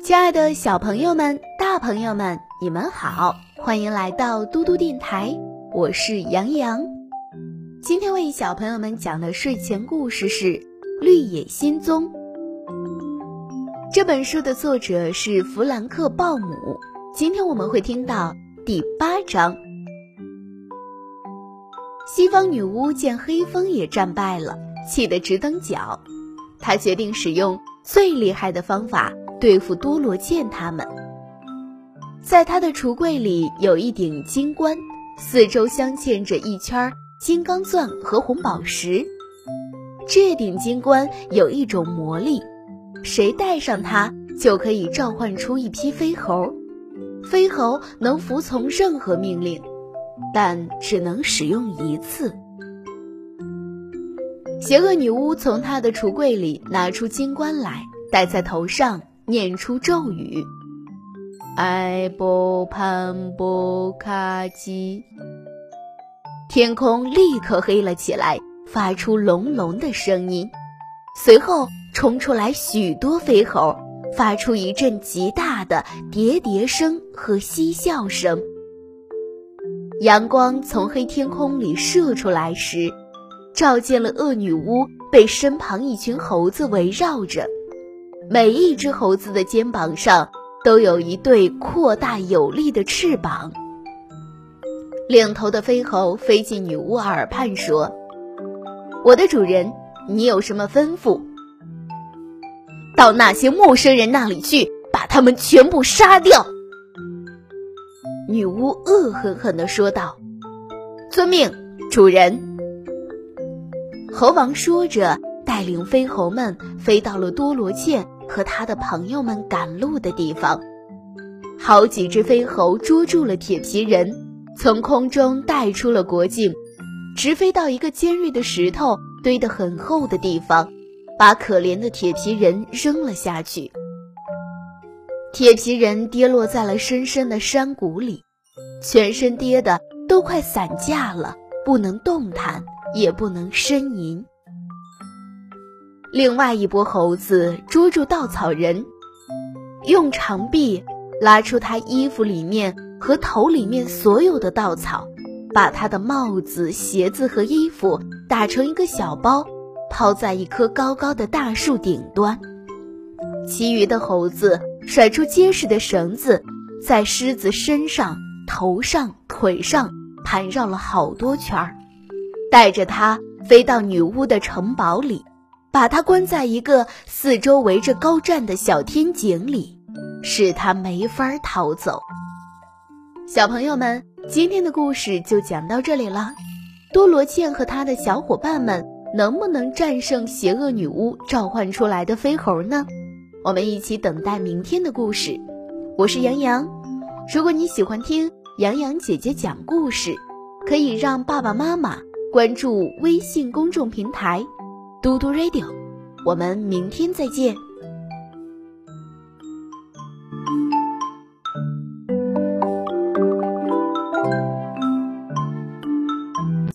亲爱的小朋友们、大朋友们，你们好，欢迎来到嘟嘟电台，我是杨洋。今天为小朋友们讲的睡前故事是《绿野仙踪》。这本书的作者是弗兰克·鲍姆。今天我们会听到第八章。西方女巫见黑风也战败了，气得直蹬脚。她决定使用最厉害的方法对付多罗茜他们。在她的橱柜里有一顶金冠，四周镶嵌着一圈金刚钻和红宝石。这顶金冠有一种魔力，谁戴上它就可以召唤出一批飞猴，飞猴能服从任何命令。但只能使用一次。邪恶女巫从她的橱柜里拿出金冠来，戴在头上，念出咒语：“艾波潘波卡基。”天空立刻黑了起来，发出隆隆的声音。随后冲出来许多飞猴，发出一阵极大的喋喋声和嬉笑声。阳光从黑天空里射出来时，照见了恶女巫被身旁一群猴子围绕着，每一只猴子的肩膀上都有一对扩大有力的翅膀。领头的飞猴飞进女巫耳畔说：“我的主人，你有什么吩咐？到那些陌生人那里去，把他们全部杀掉。”女巫恶狠狠地说道：“遵命，主人。”猴王说着，带领飞猴们飞到了多罗茜和他的朋友们赶路的地方。好几只飞猴捉住了铁皮人，从空中带出了国境，直飞到一个尖锐的石头堆得很厚的地方，把可怜的铁皮人扔了下去。铁皮人跌落在了深深的山谷里，全身跌得都快散架了，不能动弹，也不能呻吟。另外一拨猴子捉住稻草人，用长臂拉出他衣服里面和头里面所有的稻草，把他的帽子、鞋子和衣服打成一个小包，抛在一棵高高的大树顶端。其余的猴子。甩出结实的绳子，在狮子身上、头上、腿上盘绕了好多圈儿，带着它飞到女巫的城堡里，把它关在一个四周围着高站的小天井里，使它没法逃走。小朋友们，今天的故事就讲到这里了。多罗茜和他的小伙伴们能不能战胜邪恶女巫召唤出来的飞猴呢？我们一起等待明天的故事。我是杨洋。如果你喜欢听杨洋姐姐讲故事，可以让爸爸妈妈关注微信公众平台“嘟嘟 radio”。我们明天再见。